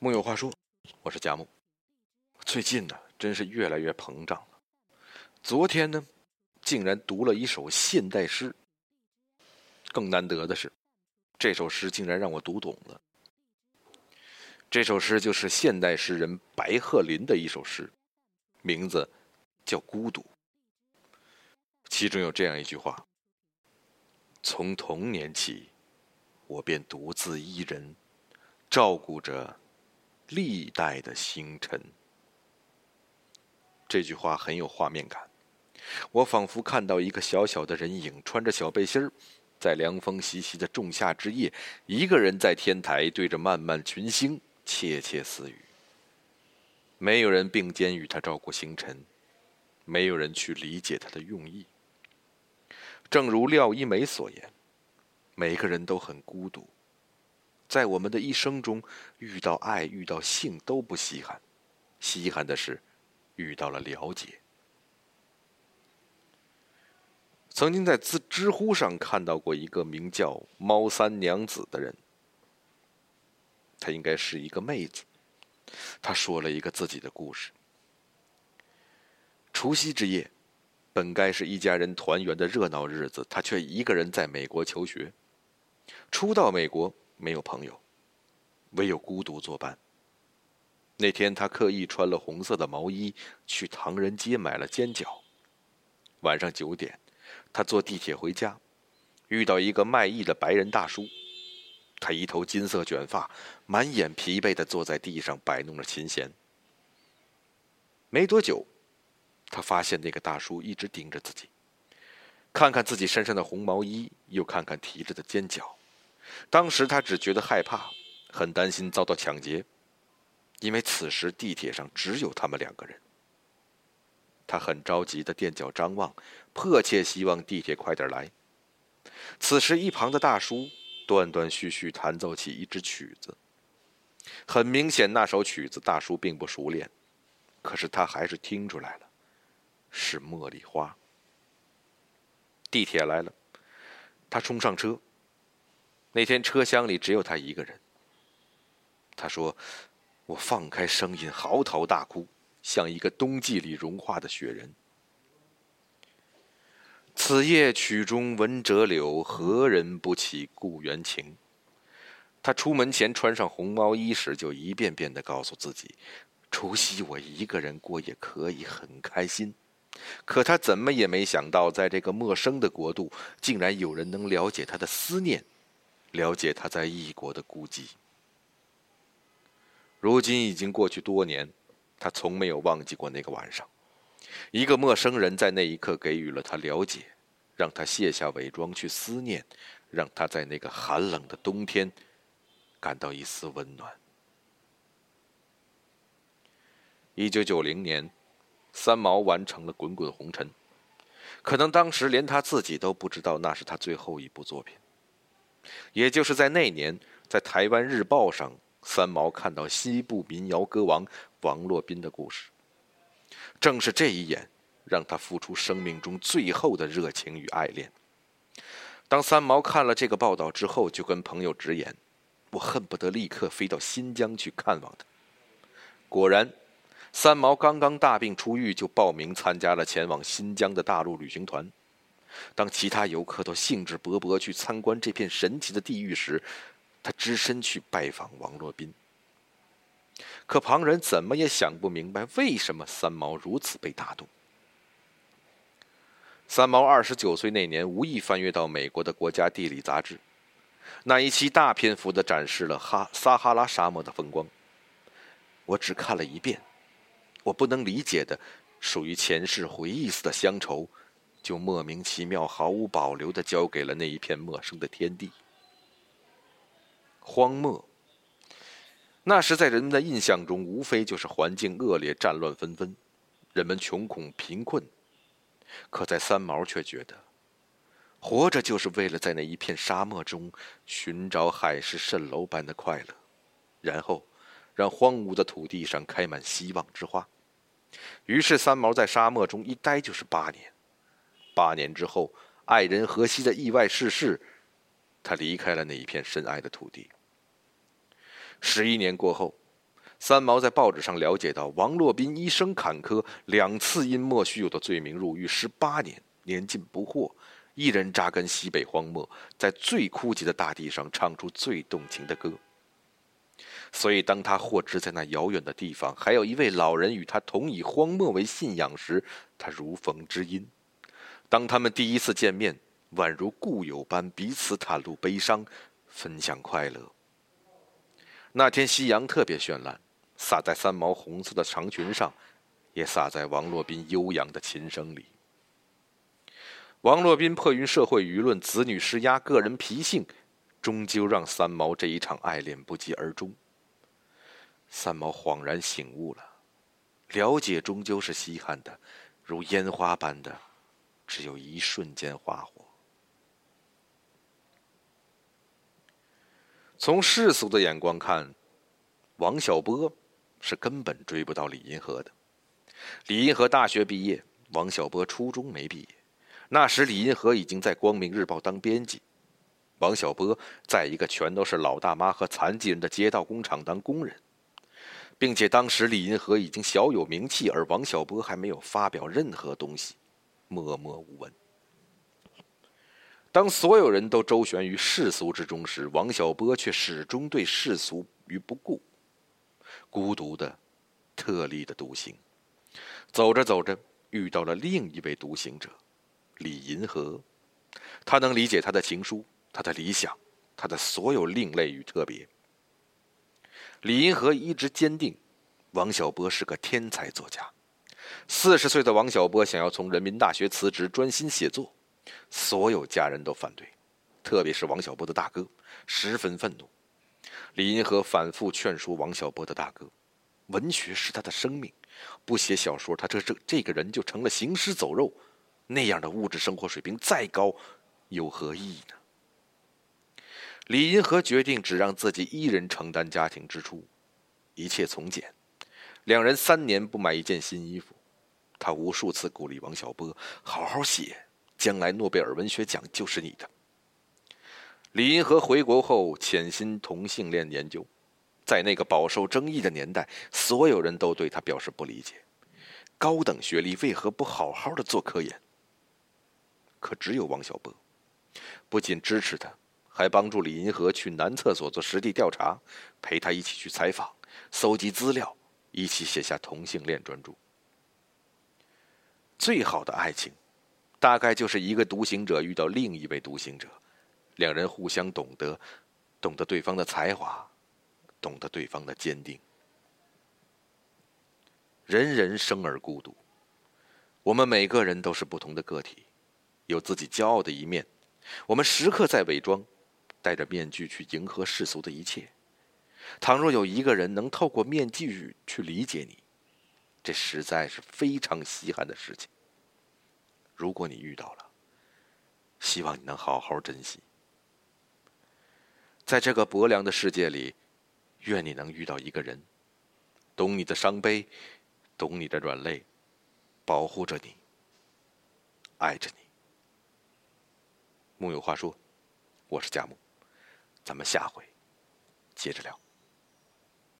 木有话说，我是贾木。最近呢，真是越来越膨胀了。昨天呢，竟然读了一首现代诗。更难得的是，这首诗竟然让我读懂了。这首诗就是现代诗人白鹤林的一首诗，名字叫《孤独》。其中有这样一句话：“从童年起，我便独自一人，照顾着。”历代的星辰，这句话很有画面感。我仿佛看到一个小小的人影，穿着小背心儿，在凉风习习的仲夏之夜，一个人在天台对着漫漫群星窃窃私语。没有人并肩与他照顾星辰，没有人去理解他的用意。正如廖一梅所言，每个人都很孤独。在我们的一生中，遇到爱、遇到性都不稀罕，稀罕的是遇到了了解。曾经在知知乎上看到过一个名叫“猫三娘子”的人，她应该是一个妹子。她说了一个自己的故事：除夕之夜，本该是一家人团圆的热闹日子，她却一个人在美国求学。初到美国。没有朋友，唯有孤独作伴。那天，他刻意穿了红色的毛衣，去唐人街买了煎饺。晚上九点，他坐地铁回家，遇到一个卖艺的白人大叔。他一头金色卷发，满眼疲惫的坐在地上摆弄着琴弦。没多久，他发现那个大叔一直盯着自己，看看自己身上的红毛衣，又看看提着的煎饺。当时他只觉得害怕，很担心遭到抢劫，因为此时地铁上只有他们两个人。他很着急的踮脚张望，迫切希望地铁快点来。此时一旁的大叔断断续续弹奏起一支曲子，很明显那首曲子大叔并不熟练，可是他还是听出来了，是《茉莉花》。地铁来了，他冲上车。那天车厢里只有他一个人。他说：“我放开声音嚎啕大哭，像一个冬季里融化的雪人。”此夜曲中闻折柳，何人不起故园情？他出门前穿上红毛衣时，就一遍遍的告诉自己：“除夕我一个人过也可以，很开心。”可他怎么也没想到，在这个陌生的国度，竟然有人能了解他的思念。了解他在异国的孤寂。如今已经过去多年，他从没有忘记过那个晚上。一个陌生人在那一刻给予了他了解，让他卸下伪装去思念，让他在那个寒冷的冬天感到一丝温暖。一九九零年，三毛完成了《滚滚红尘》，可能当时连他自己都不知道那是他最后一部作品。也就是在那年，在台湾日报上，三毛看到西部民谣歌王王洛宾的故事。正是这一眼，让他付出生命中最后的热情与爱恋。当三毛看了这个报道之后，就跟朋友直言：“我恨不得立刻飞到新疆去看望他。”果然，三毛刚刚大病初愈，就报名参加了前往新疆的大陆旅行团。当其他游客都兴致勃勃去参观这片神奇的地狱时，他只身去拜访王洛宾。可旁人怎么也想不明白，为什么三毛如此被打动。三毛二十九岁那年，无意翻阅到美国的国家地理杂志，那一期大篇幅的展示了哈撒哈拉沙漠的风光。我只看了一遍，我不能理解的，属于前世回忆似的乡愁。就莫名其妙、毫无保留的交给了那一片陌生的天地。荒漠。那时在人们的印象中，无非就是环境恶劣、战乱纷纷，人们穷苦贫困。可在三毛却觉得，活着就是为了在那一片沙漠中寻找海市蜃楼般的快乐，然后让荒芜的土地上开满希望之花。于是，三毛在沙漠中一待就是八年。八年之后，爱人荷西的意外逝世，他离开了那一片深爱的土地。十一年过后，三毛在报纸上了解到，王洛宾一生坎坷，两次因莫须有的罪名入狱十八年，年近不惑，一人扎根西北荒漠，在最枯竭的大地上唱出最动情的歌。所以，当他获知在那遥远的地方还有一位老人与他同以荒漠为信仰时，他如逢知音。当他们第一次见面，宛如故友般彼此袒露悲伤，分享快乐。那天夕阳特别绚烂。洒在三毛红色的长裙上，也洒在王洛宾悠扬的琴声里。王洛宾迫于社会舆论、子女施压、个人脾性，终究让三毛这一场爱恋不疾而终。三毛恍然醒悟了，了解终究是稀罕的，如烟花般的，只有一瞬间花火。从世俗的眼光看，王小波。是根本追不到李银河的。李银河大学毕业，王小波初中没毕业。那时李银河已经在《光明日报》当编辑，王小波在一个全都是老大妈和残疾人的街道工厂当工人，并且当时李银河已经小有名气，而王小波还没有发表任何东西，默默无闻。当所有人都周旋于世俗之中时，王小波却始终对世俗于不顾。孤独的、特立的独行，走着走着，遇到了另一位独行者——李银河。他能理解他的情书、他的理想、他的所有另类与特别。李银河一直坚定，王小波是个天才作家。四十岁的王小波想要从人民大学辞职，专心写作，所有家人都反对，特别是王小波的大哥，十分愤怒。李银河反复劝说王小波的大哥：“文学是他的生命，不写小说，他这这这个人就成了行尸走肉。那样的物质生活水平再高，有何意义呢？”李银河决定只让自己一人承担家庭支出，一切从简。两人三年不买一件新衣服。他无数次鼓励王小波：“好好写，将来诺贝尔文学奖就是你的。”李银河回国后潜心同性恋研究，在那个饱受争议的年代，所有人都对他表示不理解：高等学历为何不好好的做科研？可只有王小波，不仅支持他，还帮助李银河去男厕所做实地调查，陪他一起去采访、搜集资料，一起写下同性恋专著。最好的爱情，大概就是一个独行者遇到另一位独行者。两人互相懂得，懂得对方的才华，懂得对方的坚定。人人生而孤独，我们每个人都是不同的个体，有自己骄傲的一面。我们时刻在伪装，戴着面具去迎合世俗的一切。倘若有一个人能透过面具去理解你，这实在是非常稀罕的事情。如果你遇到了，希望你能好好珍惜。在这个薄凉的世界里，愿你能遇到一个人，懂你的伤悲，懂你的软肋，保护着你，爱着你。木有话说，我是佳木，咱们下回接着聊。